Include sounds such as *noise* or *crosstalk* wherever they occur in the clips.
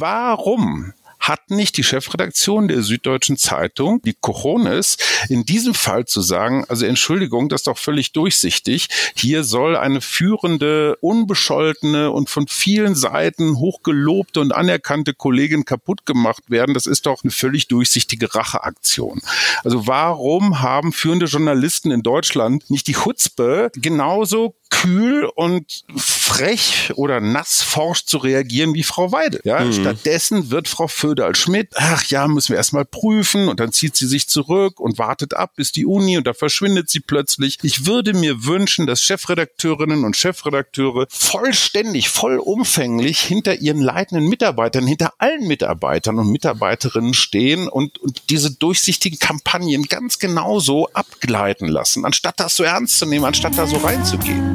Warum hat nicht die Chefredaktion der Süddeutschen Zeitung die Cojones, in diesem Fall zu sagen, also Entschuldigung, das ist doch völlig durchsichtig. Hier soll eine führende, unbescholtene und von vielen Seiten hochgelobte und anerkannte Kollegin kaputt gemacht werden. Das ist doch eine völlig durchsichtige Racheaktion. Also warum haben führende Journalisten in Deutschland nicht die Chutzpe, genauso kühl und frech oder nassforsch zu reagieren wie Frau Weide. Ja, mhm. stattdessen wird Frau Föderl-Schmidt, ach ja, müssen wir erstmal prüfen und dann zieht sie sich zurück und wartet ab bis die Uni und da verschwindet sie plötzlich. Ich würde mir wünschen, dass Chefredakteurinnen und Chefredakteure vollständig, vollumfänglich hinter ihren leitenden Mitarbeitern, hinter allen Mitarbeitern und Mitarbeiterinnen stehen und, und diese durchsichtigen Kampagnen ganz genauso abgleiten lassen, anstatt das so ernst zu nehmen, anstatt da so reinzugehen.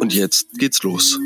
Und jetzt geht's los.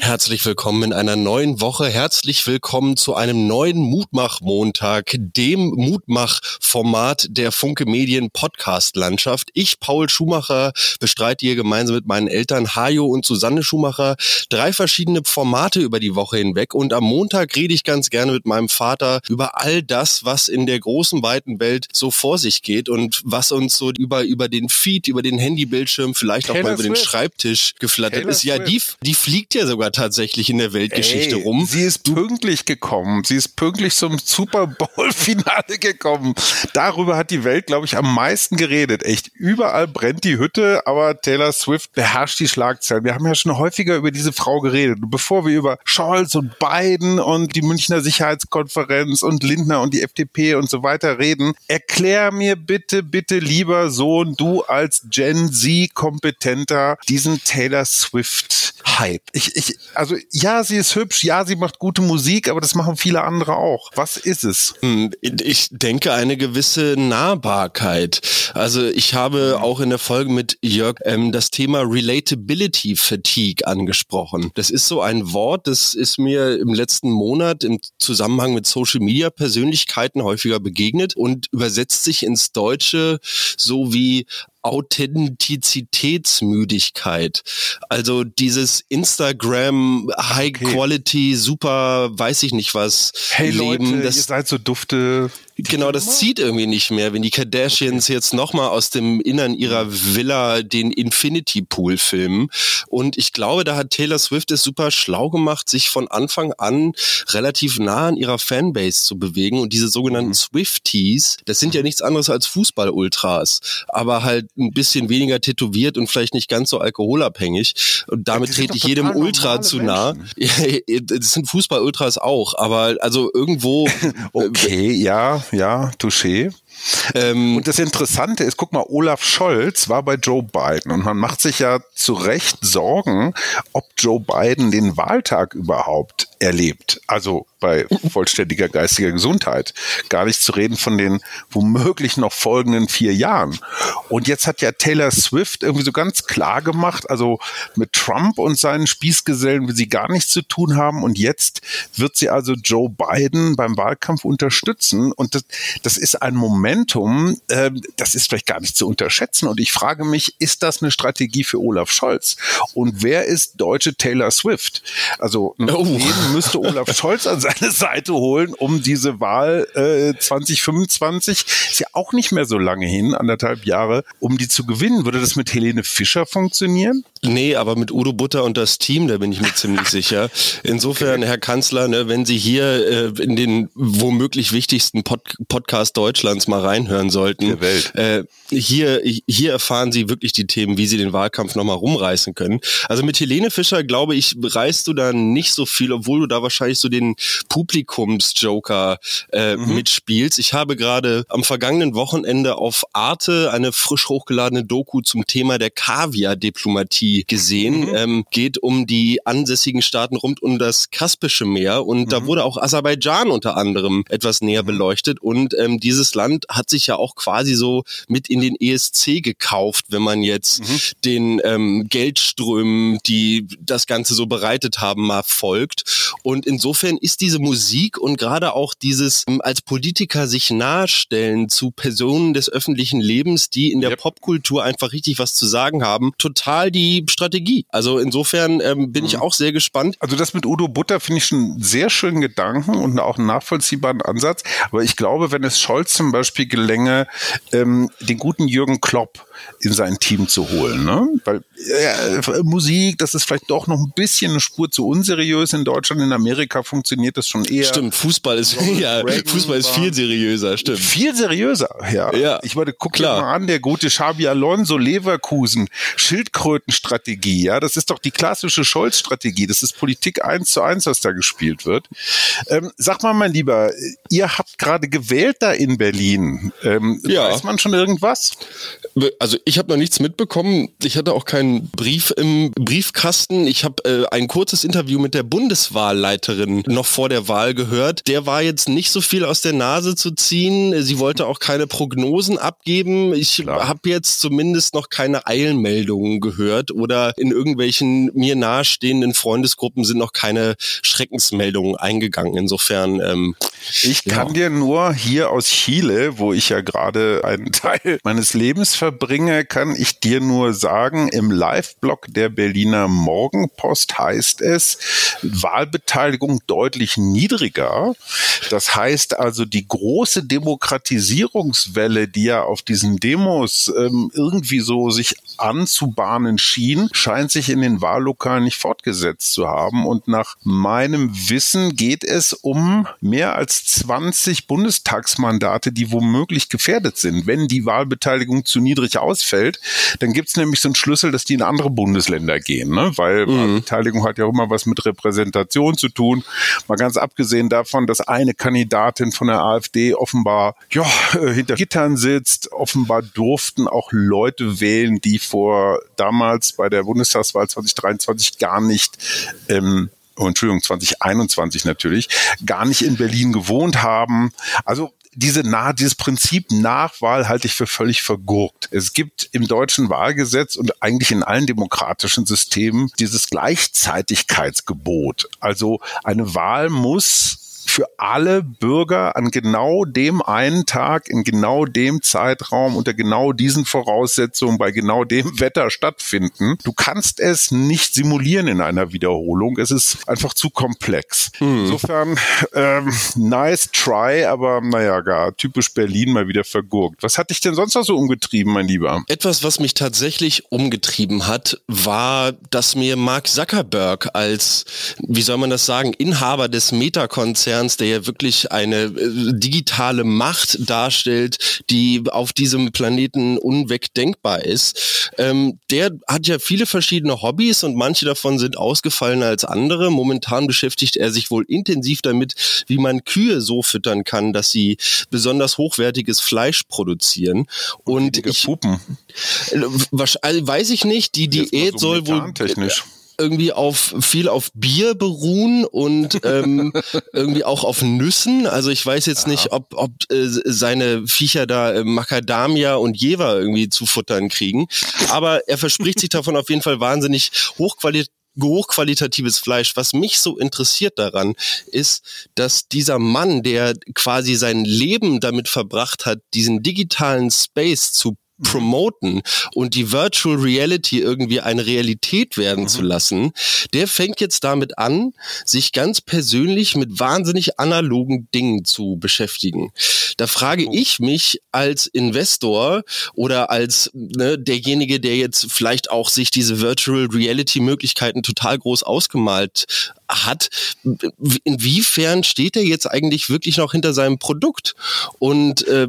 Herzlich willkommen in einer neuen Woche. Herzlich willkommen zu einem neuen Mutmach-Montag, dem Mutmach-Format der Funke Medien Podcast-Landschaft. Ich, Paul Schumacher, bestreite hier gemeinsam mit meinen Eltern Hajo und Susanne Schumacher drei verschiedene Formate über die Woche hinweg. Und am Montag rede ich ganz gerne mit meinem Vater über all das, was in der großen, weiten Welt so vor sich geht und was uns so über, über den Feed, über den Handybildschirm, vielleicht auch mal über den Schreibtisch geflattert ist. Ja, die, die fliegt ja sogar tatsächlich in der Weltgeschichte Ey, rum. Sie ist pünktlich gekommen. Sie ist pünktlich zum Super Bowl-Finale gekommen. Darüber hat die Welt, glaube ich, am meisten geredet. Echt, überall brennt die Hütte, aber Taylor Swift beherrscht die Schlagzeilen. Wir haben ja schon häufiger über diese Frau geredet. bevor wir über Scholz und Biden und die Münchner Sicherheitskonferenz und Lindner und die FDP und so weiter reden, erklär mir bitte, bitte lieber Sohn, du als Gen Z-Kompetenter, diesen Taylor Swift-Hype. Ich, ich, also ja, sie ist hübsch, ja, sie macht gute Musik, aber das machen viele andere auch. Was ist es? Hm, ich denke eine gewisse Nahbarkeit. Also ich habe auch in der Folge mit Jörg ähm, das Thema Relatability Fatigue angesprochen. Das ist so ein Wort, das ist mir im letzten Monat im Zusammenhang mit Social Media Persönlichkeiten häufiger begegnet und übersetzt sich ins Deutsche so wie Authentizitätsmüdigkeit. Also dieses Instagram High Quality, super, weiß ich nicht was hey Leben. Leute, das, ihr seid so dufte Genau, das zieht irgendwie nicht mehr, wenn die Kardashians okay. jetzt nochmal aus dem Innern ihrer Villa den Infinity Pool filmen. Und ich glaube, da hat Taylor Swift es super schlau gemacht, sich von Anfang an relativ nah an ihrer Fanbase zu bewegen. Und diese sogenannten mhm. Swifties, das sind ja nichts anderes als Fußball-Ultras, aber halt ein bisschen weniger tätowiert und vielleicht nicht ganz so alkoholabhängig. Und damit ja, trete ich jedem Ultra zu nah. *laughs* das sind Fußball-Ultras auch, aber also irgendwo. *laughs* okay, ja ja, touché. Ähm, und das Interessante ist, guck mal, Olaf Scholz war bei Joe Biden und man macht sich ja zu Recht Sorgen, ob Joe Biden den Wahltag überhaupt erlebt. Also bei *laughs* vollständiger geistiger Gesundheit. Gar nicht zu reden von den womöglich noch folgenden vier Jahren. Und jetzt hat ja Taylor Swift irgendwie so ganz klar gemacht, also mit Trump und seinen Spießgesellen will sie gar nichts zu tun haben. Und jetzt wird sie also Joe Biden beim Wahlkampf unterstützen. Und das, das ist ein Momentum, äh, das ist vielleicht gar nicht zu unterschätzen. Und ich frage mich, ist das eine Strategie für Olaf Scholz? Und wer ist deutsche Taylor Swift? Also oh. wen müsste Olaf Scholz an seine Seite holen, um diese Wahl äh, 2025, ist ja auch nicht mehr so lange hin, anderthalb Jahre, um die zu gewinnen. Würde das mit Helene Fischer funktionieren? Nee, aber mit Udo Butter und das Team, da bin ich mir ziemlich *laughs* sicher. Insofern, Herr Kanzler, ne, wenn Sie hier äh, in den womöglich wichtigsten Pod Podcast Deutschlands mal reinhören sollten. Äh, hier, hier erfahren Sie wirklich die Themen, wie Sie den Wahlkampf nochmal rumreißen können. Also mit Helene Fischer, glaube ich, reißt du da nicht so viel, obwohl du da wahrscheinlich so den Publikumsjoker äh, mhm. mitspielst. Ich habe gerade am vergangenen Wochenende auf Arte eine frisch hochgeladene Doku zum Thema der Kaviar-Diplomatie Reality gesehen. Mhm. Ähm, geht um die ansässigen Staaten rund um das Kaspische Meer und mhm. da wurde auch Aserbaidschan unter anderem etwas näher mhm. beleuchtet und ähm, dieses Land hat sich ja auch quasi so mit in den ESC gekauft, wenn man jetzt mhm. den ähm, Geldströmen, die das Ganze so bereitet haben, mal folgt. Und insofern ist diese Musik und gerade auch dieses ähm, als Politiker sich nahestellen zu Personen des öffentlichen Lebens, die in der yep. Popkultur einfach richtig was zu sagen haben, total die Strategie. Also insofern ähm, bin mhm. ich auch sehr gespannt. Also das mit Udo Butter finde ich schon einen sehr schönen Gedanken und auch einen nachvollziehbaren Ansatz. Aber ich glaube, wenn es Scholz zum Beispiel gelänge, ähm, den guten Jürgen Klopp in sein Team zu holen. Ne? Weil äh, Musik, das ist vielleicht doch noch ein bisschen eine Spur zu unseriös in Deutschland. In Amerika funktioniert das schon eher. Stimmt, Fußball ist, *laughs* ja, Fußball ist viel seriöser, stimmt. Viel seriöser, ja. ja ich meine, guck dir mal an, der gute Xabi Alonso, Leverkusen, Schildkrötenstrategie, ja, das ist doch die klassische Scholz-Strategie. Das ist Politik eins zu eins, was da gespielt wird. Ähm, sag mal, mein Lieber, ihr habt gerade gewählt da in Berlin. Ähm, ja. Weiß man schon irgendwas? Also also ich habe noch nichts mitbekommen. Ich hatte auch keinen Brief im Briefkasten. Ich habe äh, ein kurzes Interview mit der Bundeswahlleiterin noch vor der Wahl gehört. Der war jetzt nicht so viel aus der Nase zu ziehen. Sie wollte auch keine Prognosen abgeben. Ich habe jetzt zumindest noch keine Eilmeldungen gehört oder in irgendwelchen mir nahestehenden Freundesgruppen sind noch keine Schreckensmeldungen eingegangen. Insofern. Ähm, ich kann ja. dir nur hier aus Chile, wo ich ja gerade einen *laughs* Teil meines Lebens verbringe, bringe, kann ich dir nur sagen, im Live-Blog der Berliner Morgenpost heißt es, Wahlbeteiligung deutlich niedriger. Das heißt also, die große Demokratisierungswelle, die ja auf diesen Demos ähm, irgendwie so sich anzubahnen schien, scheint sich in den Wahllokalen nicht fortgesetzt zu haben. Und nach meinem Wissen geht es um mehr als 20 Bundestagsmandate, die womöglich gefährdet sind, wenn die Wahlbeteiligung zu niedrig ausfällt, dann gibt es nämlich so einen Schlüssel, dass die in andere Bundesländer gehen, ne? weil mhm. Beteiligung hat ja auch immer was mit Repräsentation zu tun. Mal ganz abgesehen davon, dass eine Kandidatin von der AfD offenbar ja, äh, hinter Gittern sitzt. Offenbar durften auch Leute wählen, die vor damals bei der Bundestagswahl 2023 gar nicht ähm, oh, Entschuldigung, 2021 natürlich, gar nicht in Berlin gewohnt haben. Also diese dieses Prinzip Nachwahl halte ich für völlig vergurkt. Es gibt im deutschen Wahlgesetz und eigentlich in allen demokratischen Systemen dieses Gleichzeitigkeitsgebot. Also eine Wahl muss für alle Bürger an genau dem einen Tag, in genau dem Zeitraum, unter genau diesen Voraussetzungen, bei genau dem *laughs* Wetter stattfinden. Du kannst es nicht simulieren in einer Wiederholung. Es ist einfach zu komplex. Hm. Insofern, ähm, nice try, aber naja, gar typisch Berlin mal wieder vergurkt. Was hat dich denn sonst noch so umgetrieben, mein Lieber? Etwas, was mich tatsächlich umgetrieben hat, war, dass mir Mark Zuckerberg als, wie soll man das sagen, Inhaber des Meta-Konzerns Konzerns, der ja wirklich eine äh, digitale Macht darstellt, die auf diesem Planeten unwegdenkbar ist. Ähm, der hat ja viele verschiedene Hobbys und manche davon sind ausgefallener als andere. Momentan beschäftigt er sich wohl intensiv damit, wie man Kühe so füttern kann, dass sie besonders hochwertiges Fleisch produzieren. Und, und ich, Pupen. Äh, weiß ich nicht, die Diät so soll wohl irgendwie auf viel auf Bier beruhen und ähm, *laughs* irgendwie auch auf Nüssen. Also ich weiß jetzt ja. nicht, ob, ob äh, seine Viecher da äh, Macadamia und Jever irgendwie zu futtern kriegen. Aber er verspricht sich *laughs* davon auf jeden Fall wahnsinnig hochqualitativ hochqualitatives Fleisch. Was mich so interessiert daran, ist, dass dieser Mann, der quasi sein Leben damit verbracht hat, diesen digitalen Space zu promoten und die Virtual Reality irgendwie eine Realität werden mhm. zu lassen, der fängt jetzt damit an, sich ganz persönlich mit wahnsinnig analogen Dingen zu beschäftigen. Da frage oh. ich mich als Investor oder als ne, derjenige, der jetzt vielleicht auch sich diese Virtual Reality Möglichkeiten total groß ausgemalt hat, inwiefern steht er jetzt eigentlich wirklich noch hinter seinem Produkt? Und äh,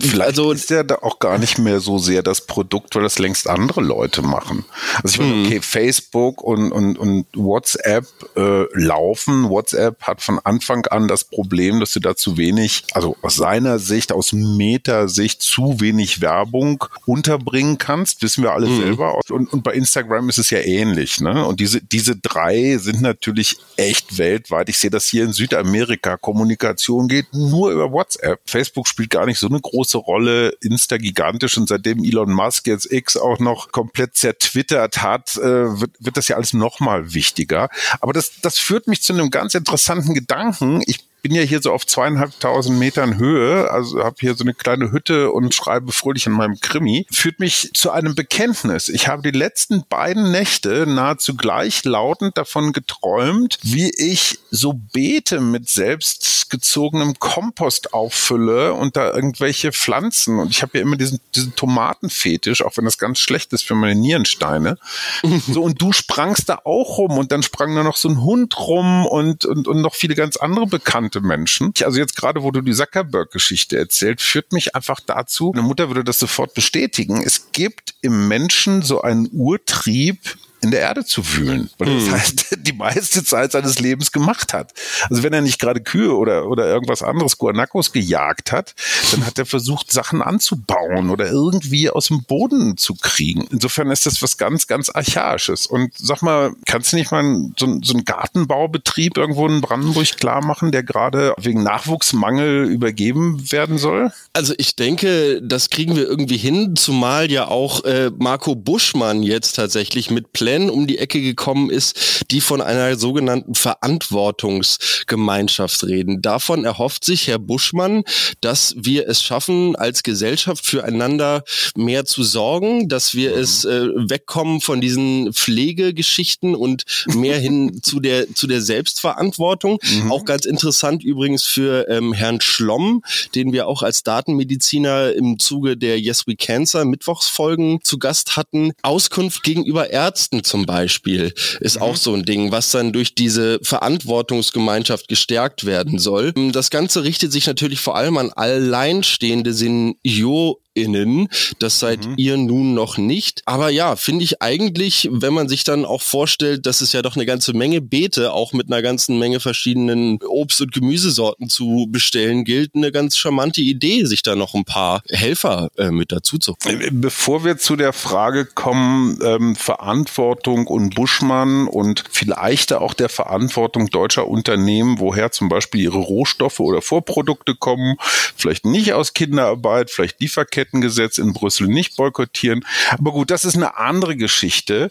Vielleicht also ist er da auch gar nicht mehr so sehr das Produkt, weil das längst andere Leute machen. Also ich meine, hm. okay, Facebook und, und, und WhatsApp äh, laufen. WhatsApp hat von Anfang an das Problem, dass du da zu wenig, also aus seiner Sicht, aus Meta-Sicht zu wenig Werbung unterbringen kannst, wissen wir alle mhm. selber. Und, und bei Instagram ist es ja ähnlich. Ne? Und diese, diese drei sind natürlich echt weltweit. Ich sehe das hier in Südamerika. Kommunikation geht nur über WhatsApp. Facebook spielt gar nicht so eine große Rolle. Insta gigantisch. Und seitdem Elon Musk jetzt X auch noch komplett zertwittert hat, äh, wird, wird das ja alles nochmal wichtiger. Aber das, das führt mich zu einem ganz interessanten Gedanken. Ich bin ja hier so auf zweieinhalbtausend Metern Höhe, also habe hier so eine kleine Hütte und schreibe fröhlich in meinem Krimi, führt mich zu einem Bekenntnis. Ich habe die letzten beiden Nächte nahezu gleichlautend davon geträumt, wie ich so Beete mit selbstgezogenem Kompost auffülle und da irgendwelche Pflanzen. Und ich habe ja immer diesen, diesen Tomatenfetisch, auch wenn das ganz schlecht ist für meine Nierensteine. *laughs* so, und du sprangst da auch rum und dann sprang da noch so ein Hund rum und, und, und noch viele ganz andere Bekannte bekannte Menschen. Also jetzt gerade, wo du die Zuckerberg-Geschichte erzählt, führt mich einfach dazu, eine Mutter würde das sofort bestätigen. Es gibt im Menschen so einen Urtrieb, in der Erde zu wühlen. Weil das hm. heißt, *laughs* die meiste Zeit seines Lebens gemacht hat. Also wenn er nicht gerade Kühe oder, oder irgendwas anderes, Guanacos gejagt hat, dann hat er versucht, Sachen anzubauen oder irgendwie aus dem Boden zu kriegen. Insofern ist das was ganz, ganz Archaisches. Und sag mal, kannst du nicht mal so, so einen Gartenbaubetrieb irgendwo in Brandenburg klar machen, der gerade wegen Nachwuchsmangel übergeben werden soll? Also ich denke, das kriegen wir irgendwie hin, zumal ja auch äh, Marco Buschmann jetzt tatsächlich mit Play Plänen um die Ecke gekommen ist, die von einer sogenannten Verantwortungsgemeinschaft reden. Davon erhofft sich Herr Buschmann, dass wir es schaffen, als Gesellschaft füreinander mehr zu sorgen, dass wir mhm. es äh, wegkommen von diesen Pflegegeschichten und mehr hin *laughs* zu der zu der Selbstverantwortung. Mhm. Auch ganz interessant übrigens für ähm, Herrn Schlomm, den wir auch als Datenmediziner im Zuge der Yes We Cancer Mittwochsfolgen zu Gast hatten. Auskunft gegenüber Ärzten zum Beispiel ist mhm. auch so ein Ding, was dann durch diese Verantwortungsgemeinschaft gestärkt werden soll. Das Ganze richtet sich natürlich vor allem an alleinstehende Senioren innen. Das seid mhm. ihr nun noch nicht. Aber ja, finde ich eigentlich, wenn man sich dann auch vorstellt, dass es ja doch eine ganze Menge Beete auch mit einer ganzen Menge verschiedenen Obst- und Gemüsesorten zu bestellen gilt, eine ganz charmante Idee, sich da noch ein paar Helfer äh, mit dazu zu. Äh, bevor wir zu der Frage kommen, ähm, Verantwortung und Buschmann und vielleicht auch der Verantwortung deutscher Unternehmen, woher zum Beispiel ihre Rohstoffe oder Vorprodukte kommen, vielleicht nicht aus Kinderarbeit, vielleicht Lieferketten, Lieferkettengesetz in Brüssel nicht boykottieren. Aber gut, das ist eine andere Geschichte.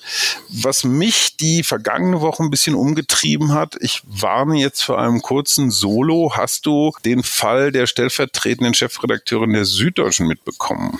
Was mich die vergangene Woche ein bisschen umgetrieben hat, ich warne jetzt vor einem kurzen Solo. Hast du den Fall der stellvertretenden Chefredakteurin der Süddeutschen mitbekommen?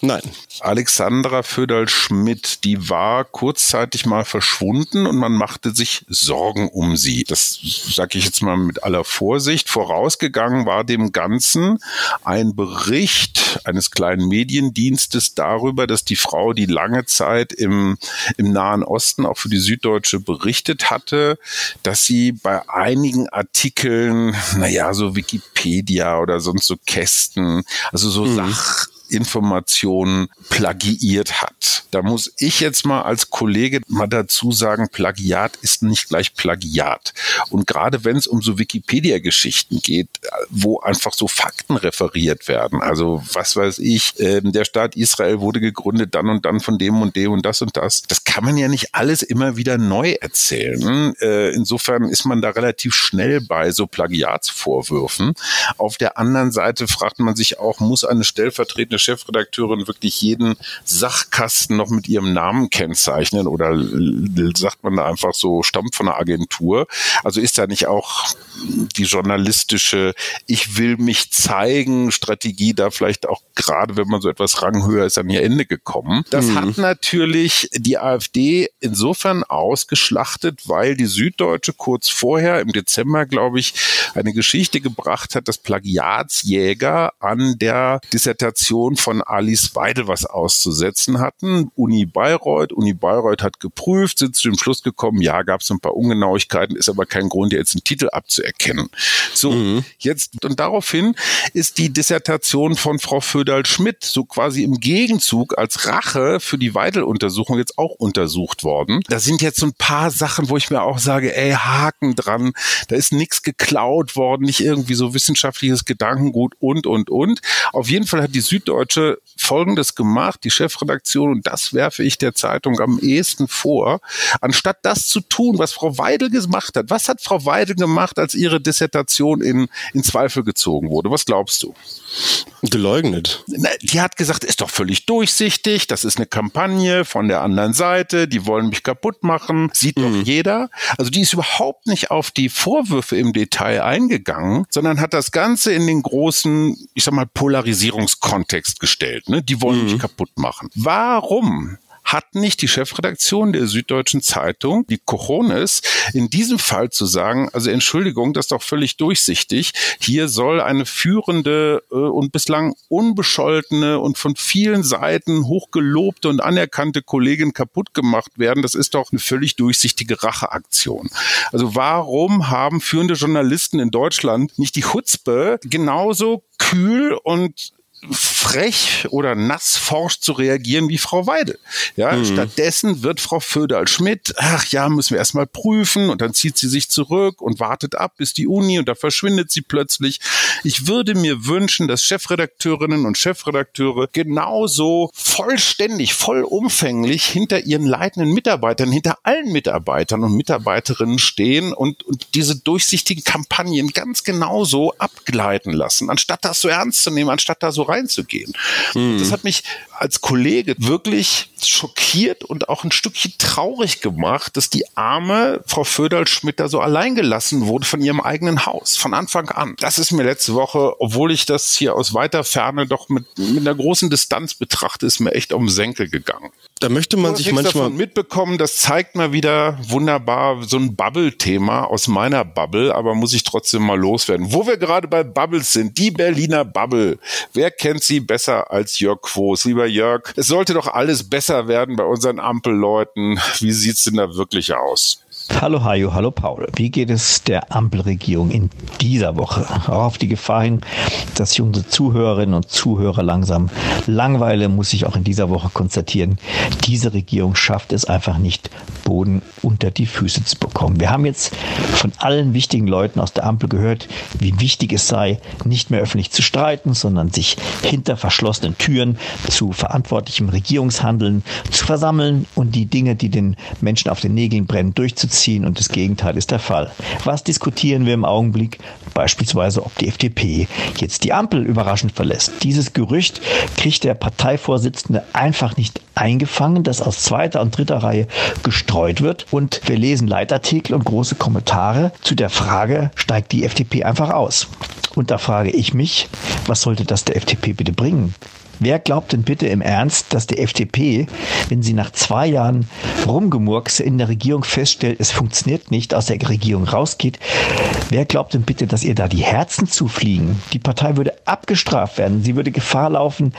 Nein. Alexandra Föderl-Schmidt, die war kurzzeitig mal verschwunden und man machte sich Sorgen um sie. Das sage ich jetzt mal mit aller Vorsicht. Vorausgegangen war dem Ganzen ein Bericht eines kleinen Mediendienstes darüber, dass die Frau, die lange Zeit im, im Nahen Osten auch für die Süddeutsche berichtet hatte, dass sie bei einigen Artikeln, naja, so Wikipedia oder sonst so Kästen, also so mhm. Sach Informationen plagiiert hat. Da muss ich jetzt mal als Kollege mal dazu sagen, Plagiat ist nicht gleich Plagiat. Und gerade wenn es um so Wikipedia-Geschichten geht, wo einfach so Fakten referiert werden, also was weiß ich, äh, der Staat Israel wurde gegründet dann und dann von dem und dem und das und das, das kann man ja nicht alles immer wieder neu erzählen. Äh, insofern ist man da relativ schnell bei so Plagiatsvorwürfen. Auf der anderen Seite fragt man sich auch, muss eine stellvertretende eine Chefredakteurin wirklich jeden Sachkasten noch mit ihrem Namen kennzeichnen oder sagt man da einfach so, stammt von einer Agentur? Also ist da nicht auch die journalistische Ich will mich zeigen Strategie da vielleicht auch gerade, wenn man so etwas ranghöher ist, an ihr Ende gekommen? Das mhm. hat natürlich die AfD insofern ausgeschlachtet, weil die Süddeutsche kurz vorher im Dezember, glaube ich, eine Geschichte gebracht hat, dass Plagiatsjäger an der Dissertation Dissertation von Alice Weidel was auszusetzen hatten. Uni Bayreuth, Uni Bayreuth hat geprüft, sind zu dem Schluss gekommen, ja, gab es ein paar Ungenauigkeiten, ist aber kein Grund, jetzt einen Titel abzuerkennen. So, mhm. jetzt und daraufhin ist die Dissertation von Frau Föderl-Schmidt so quasi im Gegenzug als Rache für die Weidel-Untersuchung jetzt auch untersucht worden. Da sind jetzt so ein paar Sachen, wo ich mir auch sage, ey, Haken dran, da ist nichts geklaut worden, nicht irgendwie so wissenschaftliches Gedankengut und, und, und. Auf jeden Fall hat die Süddeutsche Folgendes gemacht, die Chefredaktion, und das werfe ich der Zeitung am ehesten vor, anstatt das zu tun, was Frau Weidel gemacht hat. Was hat Frau Weidel gemacht, als ihre Dissertation in, in Zweifel gezogen wurde? Was glaubst du? Geleugnet. Die hat gesagt, ist doch völlig durchsichtig, das ist eine Kampagne von der anderen Seite, die wollen mich kaputt machen, sieht mhm. doch jeder. Also die ist überhaupt nicht auf die Vorwürfe im Detail eingegangen, sondern hat das Ganze in den großen, ich sag mal, Polarisierungskontext gestellt. Ne? Die wollen mhm. mich kaputt machen. Warum hat nicht die Chefredaktion der Süddeutschen Zeitung die Cojones, in diesem Fall zu sagen, also Entschuldigung, das ist doch völlig durchsichtig. Hier soll eine führende äh, und bislang unbescholtene und von vielen Seiten hochgelobte und anerkannte Kollegin kaputt gemacht werden. Das ist doch eine völlig durchsichtige Racheaktion. Also warum haben führende Journalisten in Deutschland nicht die Chutzpe genauso kühl und frech oder nassforsch zu reagieren wie Frau Weide. Ja, mhm. stattdessen wird Frau Föderl-Schmidt, ach ja, müssen wir erstmal prüfen und dann zieht sie sich zurück und wartet ab bis die Uni und da verschwindet sie plötzlich. Ich würde mir wünschen, dass Chefredakteurinnen und Chefredakteure genauso vollständig, vollumfänglich hinter ihren leitenden Mitarbeitern, hinter allen Mitarbeitern und Mitarbeiterinnen stehen und, und diese durchsichtigen Kampagnen ganz genauso abgleiten lassen, anstatt das so ernst zu nehmen, anstatt da so reinzugehen. Mhm. Das hat mich als Kollege wirklich schockiert und auch ein Stückchen traurig gemacht, dass die arme Frau Föderl-Schmidt da so allein gelassen wurde von ihrem eigenen Haus, von Anfang an. Das ist mir letzte Woche, obwohl ich das hier aus weiter Ferne doch mit, mit einer großen Distanz betrachte, ist mir echt um Senkel gegangen. Da möchte man sich manchmal mitbekommen, das zeigt mal wieder wunderbar so ein Bubble-Thema aus meiner Bubble, aber muss ich trotzdem mal loswerden. Wo wir gerade bei Bubbles sind, die Berliner Bubble. Wer kennt sie besser als Jörg Quos? Lieber Jörg, es sollte doch alles besser werden bei unseren Ampelleuten. Wie sieht's denn da wirklich aus? Hallo Hajo, hallo Paul. Wie geht es der Ampelregierung in dieser Woche? Auch auf die Gefahr hin, dass sich unsere Zuhörerinnen und Zuhörer langsam langweile, muss ich auch in dieser Woche konstatieren, diese Regierung schafft es einfach nicht, Boden unter die Füße zu bekommen. Wir haben jetzt von allen wichtigen Leuten aus der Ampel gehört, wie wichtig es sei, nicht mehr öffentlich zu streiten, sondern sich hinter verschlossenen Türen zu verantwortlichem Regierungshandeln zu versammeln und die Dinge, die den Menschen auf den Nägeln brennen, durchzuziehen ziehen und das Gegenteil ist der Fall. Was diskutieren wir im Augenblick? Beispielsweise, ob die FDP jetzt die Ampel überraschend verlässt. Dieses Gerücht kriegt der Parteivorsitzende einfach nicht eingefangen, das aus zweiter und dritter Reihe gestreut wird. Und wir lesen Leitartikel und große Kommentare zu der Frage, steigt die FDP einfach aus? Und da frage ich mich, was sollte das der FDP bitte bringen? Wer glaubt denn bitte im Ernst, dass die FDP, wenn sie nach zwei Jahren Rumgemurkse in der Regierung feststellt, es funktioniert nicht, aus der Regierung rausgeht, wer glaubt denn bitte, dass ihr da die Herzen zufliegen? Die Partei würde abgestraft werden. Sie würde Gefahr laufen,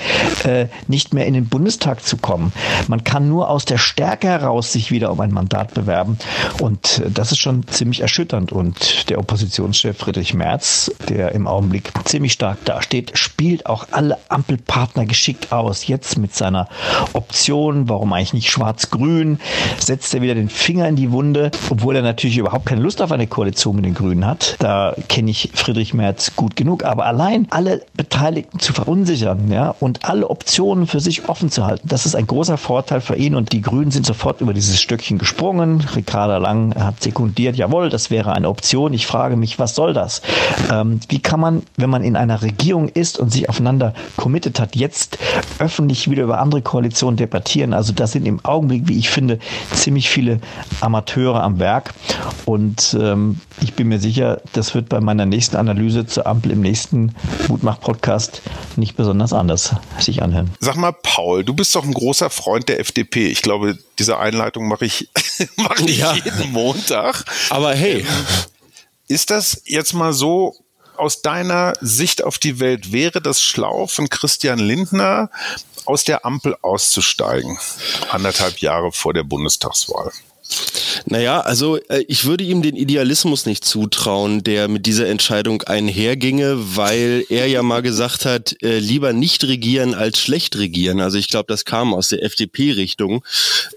äh, nicht mehr in den Bundestag zu kommen. Man kann nur aus der Stärke heraus sich wieder um ein Mandat bewerben. Und äh, das ist schon ziemlich erschütternd. Und der Oppositionschef Friedrich Merz, der im Augenblick ziemlich stark dasteht, spielt auch alle Ampelpartner geschickt aus. Jetzt mit seiner Option, warum eigentlich nicht schwarz-grün, setzt er wieder den Finger in die Wunde, obwohl er natürlich überhaupt keine Lust auf eine Koalition mit den Grünen hat. Da kenne ich Friedrich Merz gut genug. Aber allein alle Beteiligten zu verunsichern ja, und alle Optionen für sich offen zu halten, das ist ein großer Vorteil für ihn. Und die Grünen sind sofort über dieses Stückchen gesprungen. Ricarda Lang hat sekundiert, jawohl, das wäre eine Option. Ich frage mich, was soll das? Ähm, wie kann man, wenn man in einer Regierung ist und sich aufeinander committed hat, jetzt jetzt öffentlich wieder über andere Koalitionen debattieren. Also da sind im Augenblick, wie ich finde, ziemlich viele Amateure am Werk. Und ähm, ich bin mir sicher, das wird bei meiner nächsten Analyse zur Ampel im nächsten Mutmach-Podcast nicht besonders anders sich anhören. Sag mal, Paul, du bist doch ein großer Freund der FDP. Ich glaube, diese Einleitung mache ich, *laughs* mache ich ja. jeden Montag. Aber hey. ist das jetzt mal so aus deiner Sicht auf die Welt wäre das schlau von Christian Lindner aus der Ampel auszusteigen, anderthalb Jahre vor der Bundestagswahl? Naja, also äh, ich würde ihm den Idealismus nicht zutrauen, der mit dieser Entscheidung einherginge, weil er ja mal gesagt hat, äh, lieber nicht regieren als schlecht regieren. Also ich glaube, das kam aus der FDP-Richtung.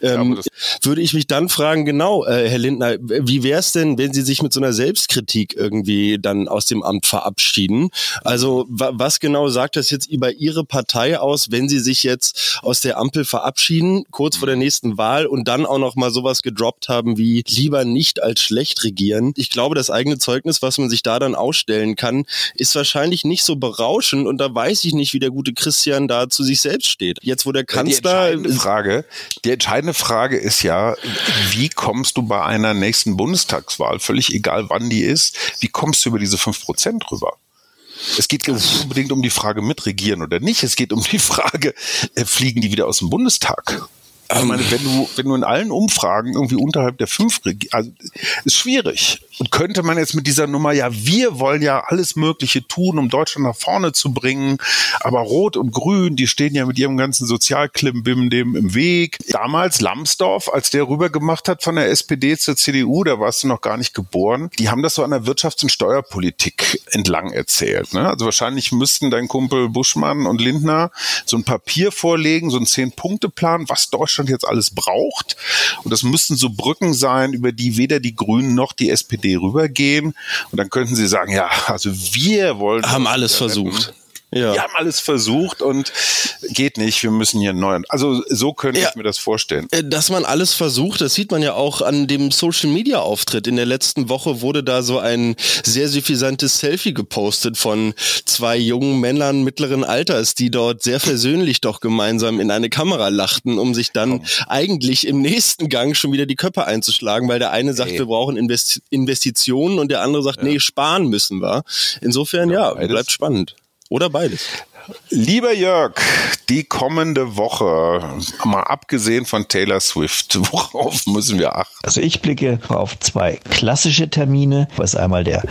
Ähm, ja, würde ich mich dann fragen, genau, äh, Herr Lindner, wie wäre es denn, wenn Sie sich mit so einer Selbstkritik irgendwie dann aus dem Amt verabschieden? Also was genau sagt das jetzt über Ihre Partei aus, wenn Sie sich jetzt aus der Ampel verabschieden, kurz vor der nächsten Wahl und dann auch noch mal sowas gedroppt haben wie lieber nicht als schlecht regieren. Ich glaube, das eigene Zeugnis, was man sich da dann ausstellen kann, ist wahrscheinlich nicht so berauschend und da weiß ich nicht, wie der gute Christian da zu sich selbst steht. Jetzt, wo der Kanzler. Die entscheidende Frage, die entscheidende Frage ist ja, wie kommst du bei einer nächsten Bundestagswahl, völlig egal wann die ist, wie kommst du über diese fünf Prozent rüber? Es geht nicht unbedingt um die Frage mitregieren oder nicht. Es geht um die Frage, äh, fliegen die wieder aus dem Bundestag? Ich meine, wenn du, wenn du in allen Umfragen irgendwie unterhalb der fünf, also ist schwierig. Und könnte man jetzt mit dieser Nummer, ja, wir wollen ja alles Mögliche tun, um Deutschland nach vorne zu bringen, aber Rot und Grün, die stehen ja mit ihrem ganzen Sozialklimbim dem im Weg. Damals Lambsdorff, als der rübergemacht hat von der SPD zur CDU, da warst du noch gar nicht geboren, die haben das so an der Wirtschafts- und Steuerpolitik entlang erzählt. Ne? Also wahrscheinlich müssten dein Kumpel Buschmann und Lindner so ein Papier vorlegen, so ein Zehn-Punkte-Plan, was Deutschland jetzt alles braucht. Und das müssten so Brücken sein, über die weder die Grünen noch die SPD rübergehen und dann könnten sie sagen, ja, also wir wollen. Haben alles versucht. Ja. Wir haben alles versucht und geht nicht. Wir müssen hier neu. Also so könnte ja. ich mir das vorstellen. Äh, dass man alles versucht, das sieht man ja auch an dem Social Media Auftritt. In der letzten Woche wurde da so ein sehr suffisantes Selfie gepostet von zwei jungen Männern mittleren Alters, die dort sehr versöhnlich doch gemeinsam in eine Kamera lachten, um sich dann Komm. eigentlich im nächsten Gang schon wieder die Köpfe einzuschlagen, weil der eine sagt, hey. wir brauchen Invest Investitionen und der andere sagt, ja. nee, sparen müssen wir. Insofern ja, ja bleibt spannend. Oder beides. Lieber Jörg, die kommende Woche, mal abgesehen von Taylor Swift, *laughs* worauf müssen wir achten? Also ich blicke auf zwei klassische Termine. Das ist einmal der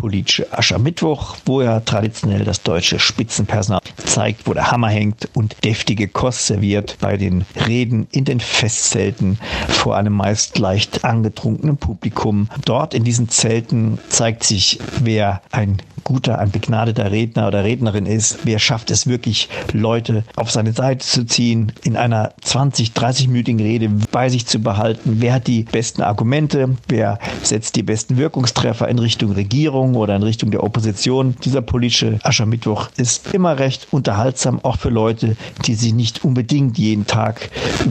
politische Aschermittwoch, wo ja traditionell das deutsche Spitzenpersonal zeigt, wo der Hammer hängt und deftige Kost serviert bei den Reden in den Festzelten vor einem meist leicht angetrunkenen Publikum. Dort in diesen Zelten zeigt sich, wer ein guter, ein begnadeter Redner oder Rednerin ist, wer schafft es wirklich, Leute auf seine Seite zu ziehen, in einer 20, 30-minütigen Rede bei sich zu behalten, wer hat die besten Argumente, wer setzt die besten Wirkungstreffer in Richtung Regierung oder in Richtung der Opposition. Dieser politische Aschermittwoch ist immer recht unterhaltsam, auch für Leute, die sich nicht unbedingt jeden Tag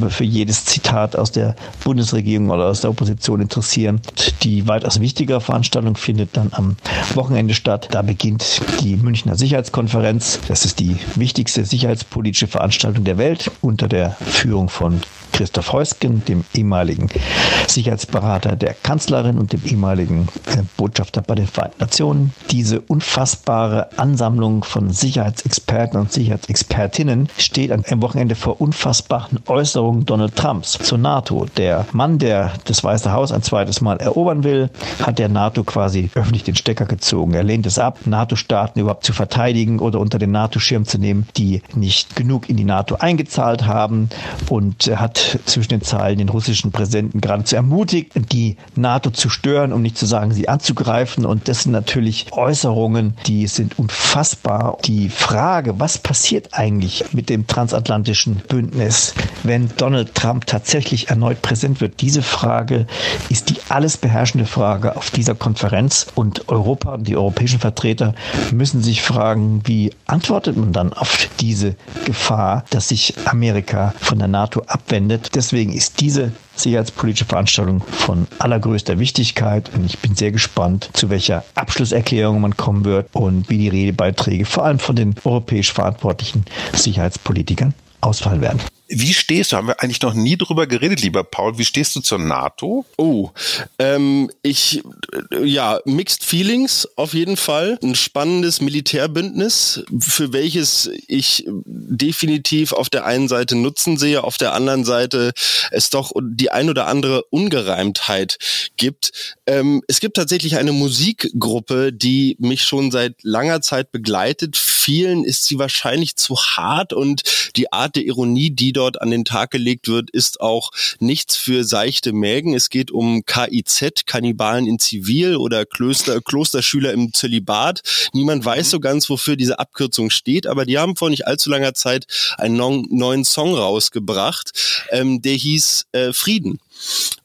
für jedes Zitat aus der Bundesregierung oder aus der Opposition interessieren. Die weitaus wichtigere Veranstaltung findet dann am Wochenende statt. Da beginnt die Münchner Sicherheitskonferenz. Das ist die wichtigste sicherheitspolitische Veranstaltung der Welt unter der Führung von Christoph Heusgen, dem ehemaligen Sicherheitsberater der Kanzlerin und dem ehemaligen äh, Botschafter bei den Vereinten Nationen. Diese unfassbare Ansammlung von Sicherheitsexperten und Sicherheitsexpertinnen steht am Wochenende vor unfassbaren Äußerungen Donald Trumps zur NATO. Der Mann, der das Weiße Haus ein zweites Mal erobern will, hat der NATO quasi öffentlich den Stecker gezogen. Er lehnt es ab, NATO-Staaten überhaupt zu verteidigen oder unter den NATO-Schirm zu nehmen, die nicht genug in die NATO eingezahlt haben und hat zwischen den Zeilen den russischen Präsidenten geradezu ermutigt, die NATO zu stören, um nicht zu sagen, sie anzugreifen. Und das sind natürlich Äußerungen, die sind unfassbar. Die Frage, was passiert eigentlich mit dem transatlantischen Bündnis, wenn Donald Trump tatsächlich erneut präsent wird? Diese Frage ist die alles beherrschende Frage auf dieser Konferenz. Und Europa und die europäischen Vertreter müssen sich fragen, wie antwortet man dann auf diese Gefahr, dass sich Amerika von der NATO abwendet? Stattfindet. Deswegen ist diese sicherheitspolitische Veranstaltung von allergrößter Wichtigkeit und ich bin sehr gespannt, zu welcher Abschlusserklärung man kommen wird und wie die Redebeiträge vor allem von den europäisch verantwortlichen Sicherheitspolitikern ausfallen werden. Wie stehst du? Haben wir eigentlich noch nie drüber geredet, lieber Paul. Wie stehst du zur NATO? Oh, ähm, ich, äh, ja, Mixed Feelings auf jeden Fall. Ein spannendes Militärbündnis, für welches ich definitiv auf der einen Seite Nutzen sehe, auf der anderen Seite es doch die ein oder andere Ungereimtheit gibt. Ähm, es gibt tatsächlich eine Musikgruppe, die mich schon seit langer Zeit begleitet. Vielen ist sie wahrscheinlich zu hart und die Art der Ironie, die dort an den Tag gelegt wird, ist auch nichts für seichte Mägen. Es geht um KIZ, Kannibalen in Zivil oder Klöster, Klosterschüler im Zölibat. Niemand weiß mhm. so ganz, wofür diese Abkürzung steht, aber die haben vor nicht allzu langer Zeit einen neuen Song rausgebracht, ähm, der hieß äh, Frieden.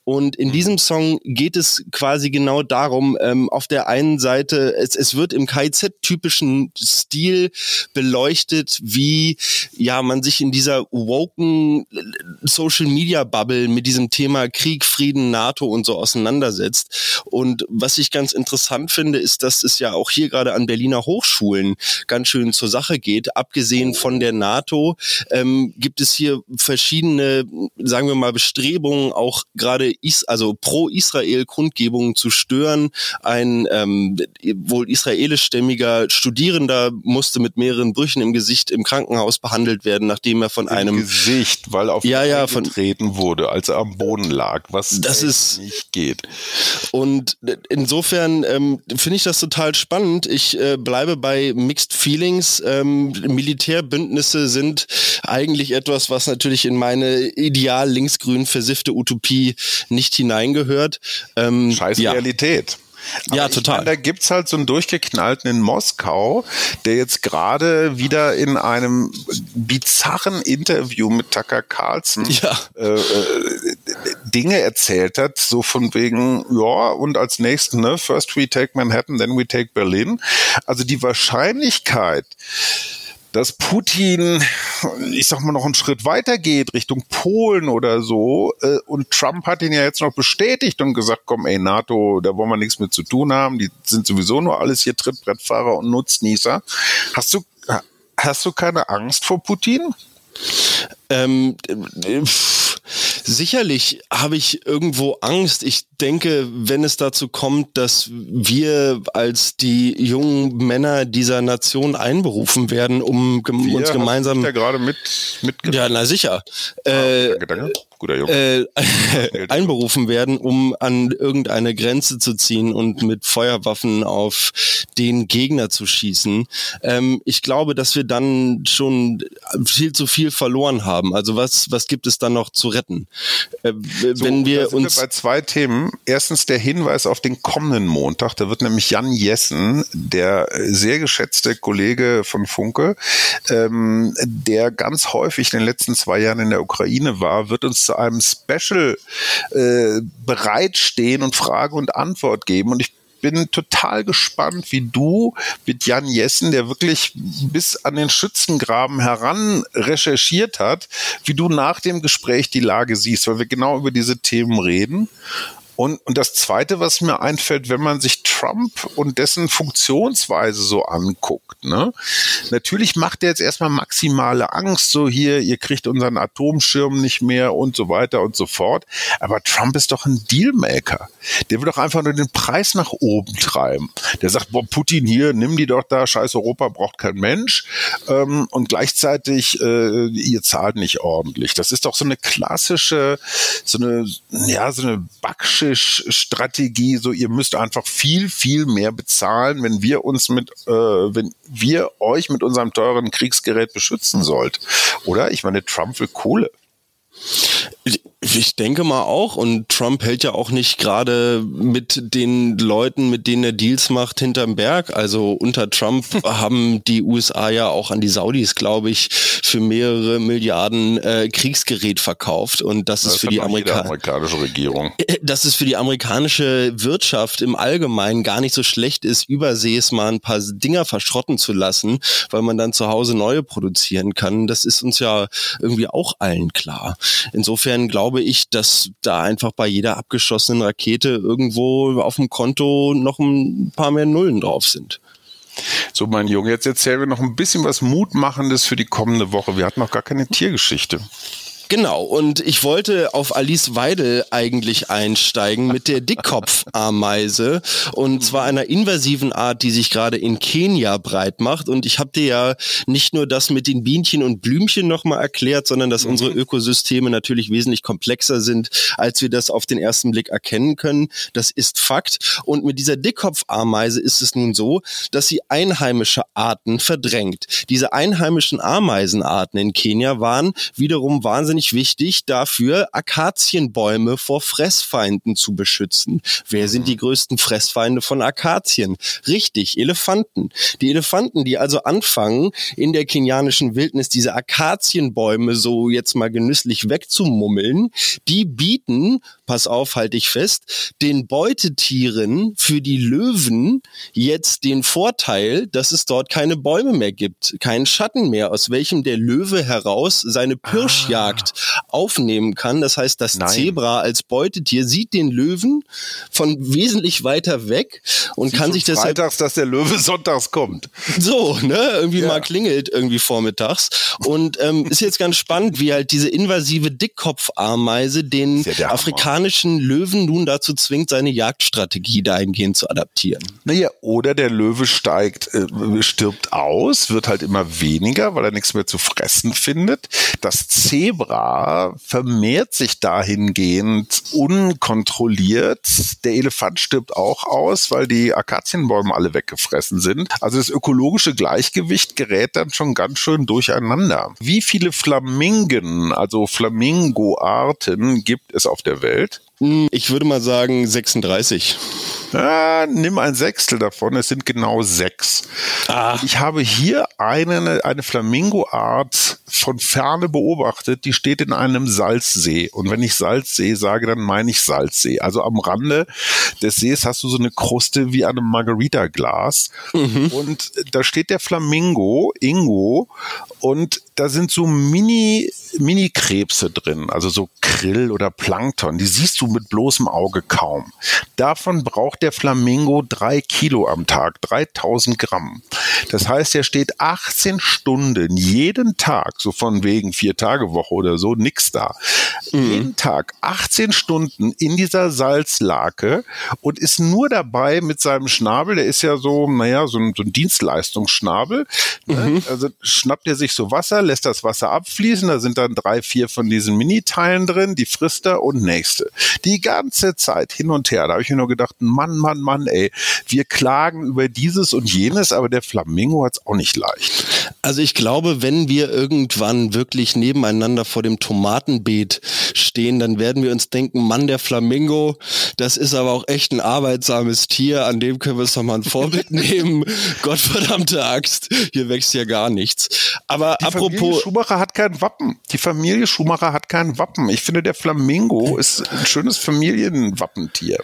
Und in mhm. diesem Song geht es quasi genau darum, ähm, auf der einen Seite, es, es wird im KIZ-typischen Stil beleuchtet, wie ja man sich in dieser woken Social-Media-Bubble mit diesem Thema Krieg, Frieden, NATO und so auseinandersetzt. Und was ich ganz interessant finde, ist, dass es ja auch hier gerade an Berliner Hochschulen ganz schön zur Sache geht. Abgesehen von der NATO ähm, gibt es hier verschiedene, sagen wir mal, Bestrebungen, auch gerade is also pro Israel Kundgebungen zu stören. Ein ähm, wohl israelischstämmiger Studierender musste mit mehreren Brüchen im Gesicht im Krankenhaus behandelt werden, nachdem er von Im einem Gesicht, weil auf ja, ja, von, getreten wurde, als er am Boden lag, was das ist, nicht geht. Und insofern ähm, finde ich das total spannend. Ich äh, bleibe bei Mixed Feelings. Ähm, Militärbündnisse sind eigentlich etwas, was natürlich in meine ideal linksgrün versiffte Utopie nicht hineingehört. Ähm, Scheiß ja. Realität. Aber ja, total. Meine, da gibt's halt so einen durchgeknallten in Moskau, der jetzt gerade wieder in einem bizarren Interview mit Tucker Carlson *laughs* ja. äh, äh, Dinge erzählt hat, so von wegen, ja, und als nächstes, ne, first we take Manhattan, then we take Berlin. Also die Wahrscheinlichkeit, dass Putin, ich sag mal, noch einen Schritt weiter geht Richtung Polen oder so. Äh, und Trump hat ihn ja jetzt noch bestätigt und gesagt, komm, ey, NATO, da wollen wir nichts mit zu tun haben. Die sind sowieso nur alles hier Trittbrettfahrer und Nutznießer. Hast du, hast du keine Angst vor Putin? Ähm, äh, sicherlich habe ich irgendwo Angst. Ich denke, wenn es dazu kommt, dass wir als die jungen Männer dieser Nation einberufen werden, um gem wir uns gemeinsam ja gerade mit mit ja na sicher ah, äh, danke, danke. Guter Junge. Äh, *laughs* einberufen werden, um an irgendeine Grenze zu ziehen und mit Feuerwaffen auf den Gegner zu schießen. Ähm, ich glaube, dass wir dann schon viel zu viel verloren haben. Also was was gibt es dann noch zu retten? Äh, so, wenn wir uns wir bei zwei Themen erstens der Hinweis auf den kommenden Montag. Da wird nämlich Jan Jessen, der sehr geschätzte Kollege von Funke, ähm, der ganz häufig in den letzten zwei Jahren in der Ukraine war, wird uns zu einem Special äh, bereitstehen und Frage und Antwort geben. Und ich bin total gespannt, wie du mit Jan Jessen, der wirklich bis an den Schützengraben heran recherchiert hat, wie du nach dem Gespräch die Lage siehst, weil wir genau über diese Themen reden. Und, und das Zweite, was mir einfällt, wenn man sich Trump und dessen Funktionsweise so anguckt, ne? natürlich macht er jetzt erstmal maximale Angst, so hier, ihr kriegt unseren Atomschirm nicht mehr und so weiter und so fort. Aber Trump ist doch ein Dealmaker. Der will doch einfach nur den Preis nach oben treiben. Der sagt, boah, Putin hier, nimm die doch da, scheiß Europa braucht kein Mensch. Ähm, und gleichzeitig, äh, ihr zahlt nicht ordentlich. Das ist doch so eine klassische, so eine, ja, so eine Backsche Strategie, so ihr müsst einfach viel, viel mehr bezahlen, wenn wir uns mit, äh, wenn wir euch mit unserem teuren Kriegsgerät beschützen sollt. Oder? Ich meine, Trump will Kohle. Ich denke mal auch. Und Trump hält ja auch nicht gerade mit den Leuten, mit denen er Deals macht, hinterm Berg. Also unter Trump *laughs* haben die USA ja auch an die Saudis, glaube ich, für mehrere Milliarden äh, Kriegsgerät verkauft. Und das, *laughs* das ist für die Amerika amerikanische Regierung. Dass es für die amerikanische Wirtschaft im Allgemeinen gar nicht so schlecht ist, übersees mal ein paar Dinger verschrotten zu lassen, weil man dann zu Hause neue produzieren kann. Das ist uns ja irgendwie auch allen klar. Insofern glaube ich, dass da einfach bei jeder abgeschossenen Rakete irgendwo auf dem Konto noch ein paar mehr Nullen drauf sind. So, mein Junge, jetzt erzählen wir noch ein bisschen was Mutmachendes für die kommende Woche. Wir hatten noch gar keine Tiergeschichte. Genau, und ich wollte auf Alice Weidel eigentlich einsteigen mit der Dickkopfameise und zwar einer invasiven Art, die sich gerade in Kenia breit macht. Und ich habe dir ja nicht nur das mit den Bienchen und Blümchen nochmal erklärt, sondern dass mhm. unsere Ökosysteme natürlich wesentlich komplexer sind, als wir das auf den ersten Blick erkennen können. Das ist Fakt. Und mit dieser Dickkopfameise ist es nun so, dass sie einheimische Arten verdrängt. Diese einheimischen Ameisenarten in Kenia waren wiederum wahnsinnig wahnsinnig wichtig dafür, Akazienbäume vor Fressfeinden zu beschützen. Wer sind die größten Fressfeinde von Akazien? Richtig, Elefanten. Die Elefanten, die also anfangen, in der kenianischen Wildnis diese Akazienbäume so jetzt mal genüsslich wegzumummeln, die bieten, pass auf, halte ich fest, den Beutetieren für die Löwen jetzt den Vorteil, dass es dort keine Bäume mehr gibt, keinen Schatten mehr, aus welchem der Löwe heraus seine Pirschjagd Markt aufnehmen kann. Das heißt, das Nein. Zebra als Beutetier sieht den Löwen von wesentlich weiter weg und sieht kann sich deshalb freitags, dass der Löwe sonntags kommt. So, ne, irgendwie ja. mal klingelt irgendwie vormittags und ähm, ist jetzt ganz spannend, wie halt diese invasive Dickkopfameise den afrikanischen Löwen nun dazu zwingt, seine Jagdstrategie dahingehend zu adaptieren. Naja, oder der Löwe steigt, äh, stirbt aus, wird halt immer weniger, weil er nichts mehr zu fressen findet. Das Zebra Zebra vermehrt sich dahingehend unkontrolliert. Der Elefant stirbt auch aus, weil die Akazienbäume alle weggefressen sind. Also das ökologische Gleichgewicht gerät dann schon ganz schön durcheinander. Wie viele Flamingen, also Flamingo-Arten gibt es auf der Welt? Hm, ich würde mal sagen 36. Ah, nimm ein Sechstel davon, es sind genau sechs. Ah. Ich habe hier eine, eine Flamingo-Art von Ferne beobachtet, die steht in einem Salzsee. Und wenn ich Salzsee sage, dann meine ich Salzsee. Also am Rande des Sees hast du so eine Kruste wie an einem Margarita-Glas. Mhm. Und da steht der Flamingo, Ingo, und da sind so Mini, Mini-Krebse drin, also so Krill oder Plankton. Die siehst du mit bloßem Auge kaum. Davon braucht der Flamingo drei Kilo am Tag, 3000 Gramm. Das heißt, er steht 18 Stunden jeden Tag, so von wegen vier Tage Woche oder so, nix da. Mhm. Jeden Tag 18 Stunden in dieser Salzlake und ist nur dabei mit seinem Schnabel, der ist ja so, naja, so ein, so ein Dienstleistungsschnabel. Ne? Mhm. Also schnappt er sich so Wasser, lässt das Wasser abfließen, da sind dann drei, vier von diesen Mini-Teilen drin, die frisst er und nächste. Die ganze Zeit hin und her. Da habe ich mir nur gedacht, Mann, Mann, Mann, ey, wir klagen über dieses und jenes, aber der Flamingo hat es auch nicht leicht. Also ich glaube, wenn wir irgendwann wirklich nebeneinander vor dem Tomatenbeet stehen, dann werden wir uns denken, Mann, der Flamingo, das ist aber auch echt ein arbeitsames Tier, an dem können wir es doch mal ein Vorbild *laughs* nehmen. Gottverdammte Axt, hier wächst ja gar nichts. Aber Die apropos. Familie Schumacher hat kein Wappen. Die Familie Schumacher hat kein Wappen. Ich finde, der Flamingo ist ein schönes Familienwappentier.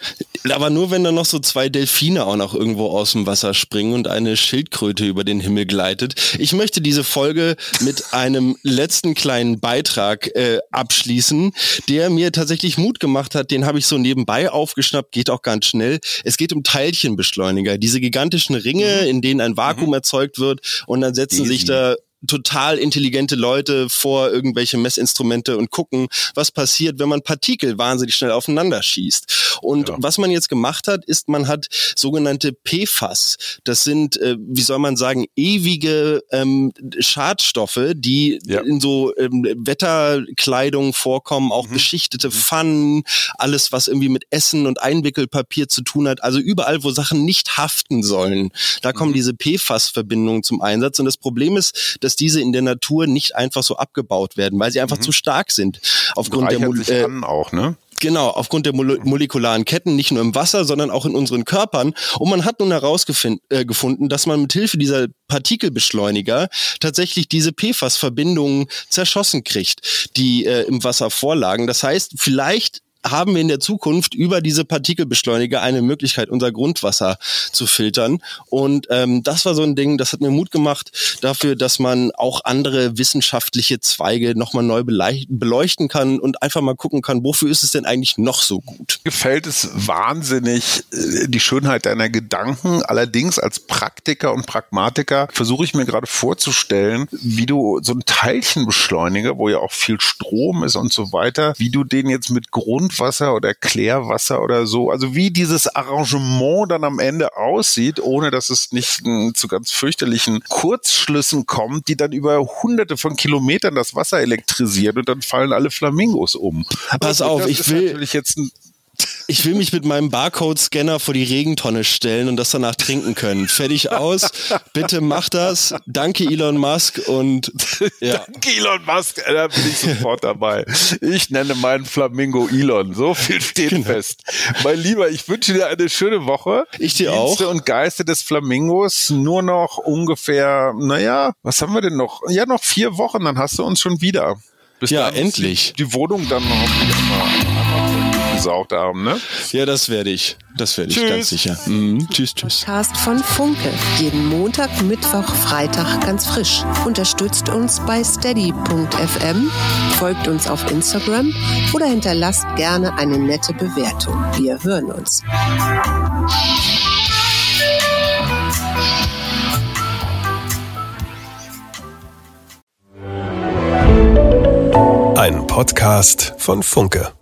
Aber nur wenn da noch so zwei Delfine auch noch irgendwo aus dem Wasser springen und eine Schildkröte über den Himmel gleitet. Ich möchte diese Folge mit *laughs* einem letzten kleinen Beitrag äh, abschließen, der mir tatsächlich Mut gemacht hat. Den habe ich so nebenbei aufgeschnappt, geht auch ganz schnell. Es geht um Teilchenbeschleuniger, diese gigantischen Ringe, mhm. in denen ein Vakuum mhm. erzeugt wird und dann setzen Diesen. sich da total intelligente Leute vor irgendwelche Messinstrumente und gucken, was passiert, wenn man Partikel wahnsinnig schnell aufeinander schießt. Und ja. was man jetzt gemacht hat, ist, man hat sogenannte PFAS. Das sind, äh, wie soll man sagen, ewige ähm, Schadstoffe, die ja. in so ähm, Wetterkleidung vorkommen, auch mhm. beschichtete mhm. Pfannen, alles, was irgendwie mit Essen und Einwickelpapier zu tun hat. Also überall, wo Sachen nicht haften sollen, da kommen mhm. diese PFAS-Verbindungen zum Einsatz. Und das Problem ist, dass dass diese in der Natur nicht einfach so abgebaut werden, weil sie einfach mhm. zu stark sind. Aufgrund der Mol äh, auch, ne? Genau, aufgrund der molekularen Ketten, nicht nur im Wasser, sondern auch in unseren Körpern. Und man hat nun herausgefunden, äh, dass man mit Hilfe dieser Partikelbeschleuniger tatsächlich diese PFAS-Verbindungen zerschossen kriegt, die äh, im Wasser vorlagen. Das heißt, vielleicht haben wir in der Zukunft über diese Partikelbeschleuniger eine Möglichkeit, unser Grundwasser zu filtern. Und ähm, das war so ein Ding, das hat mir Mut gemacht dafür, dass man auch andere wissenschaftliche Zweige nochmal neu beleuchten kann und einfach mal gucken kann, wofür ist es denn eigentlich noch so gut. Gefällt es wahnsinnig äh, die Schönheit deiner Gedanken. Allerdings als Praktiker und Pragmatiker versuche ich mir gerade vorzustellen, wie du so ein Teilchenbeschleuniger, wo ja auch viel Strom ist und so weiter, wie du den jetzt mit Grundwasser oder Klärwasser oder so, also wie dieses Arrangement dann am Ende aussieht, ohne dass es nicht zu ganz fürchterlichen Kurzschlüssen kommt, die dann über hunderte von Kilometern das Wasser elektrisiert und dann fallen alle Flamingos um. Pass also, auf, ich will natürlich jetzt ein ich will mich mit meinem Barcode-Scanner vor die Regentonne stellen und das danach trinken können. Fertig aus. Bitte mach das. Danke Elon Musk und *laughs* ja. Danke Elon Musk, da bin ich sofort dabei. Ich nenne meinen Flamingo Elon. So viel steht genau. fest. Mein Lieber, ich wünsche dir eine schöne Woche. Ich dir auch. Dienste und Geiste des Flamingos. Nur noch ungefähr, naja, was haben wir denn noch? Ja, noch vier Wochen, dann hast du uns schon wieder. Bis ja, endlich. Die, die Wohnung dann noch einmal gesaugt haben, ne? Ja, das werde ich. Das werde ich tschüss. ganz sicher. Mhm. Tschüss, tschüss. Podcast von Funke. Jeden Montag, Mittwoch, Freitag ganz frisch. Unterstützt uns bei steady.fm, folgt uns auf Instagram oder hinterlasst gerne eine nette Bewertung. Wir hören uns. Ein Podcast von Funke.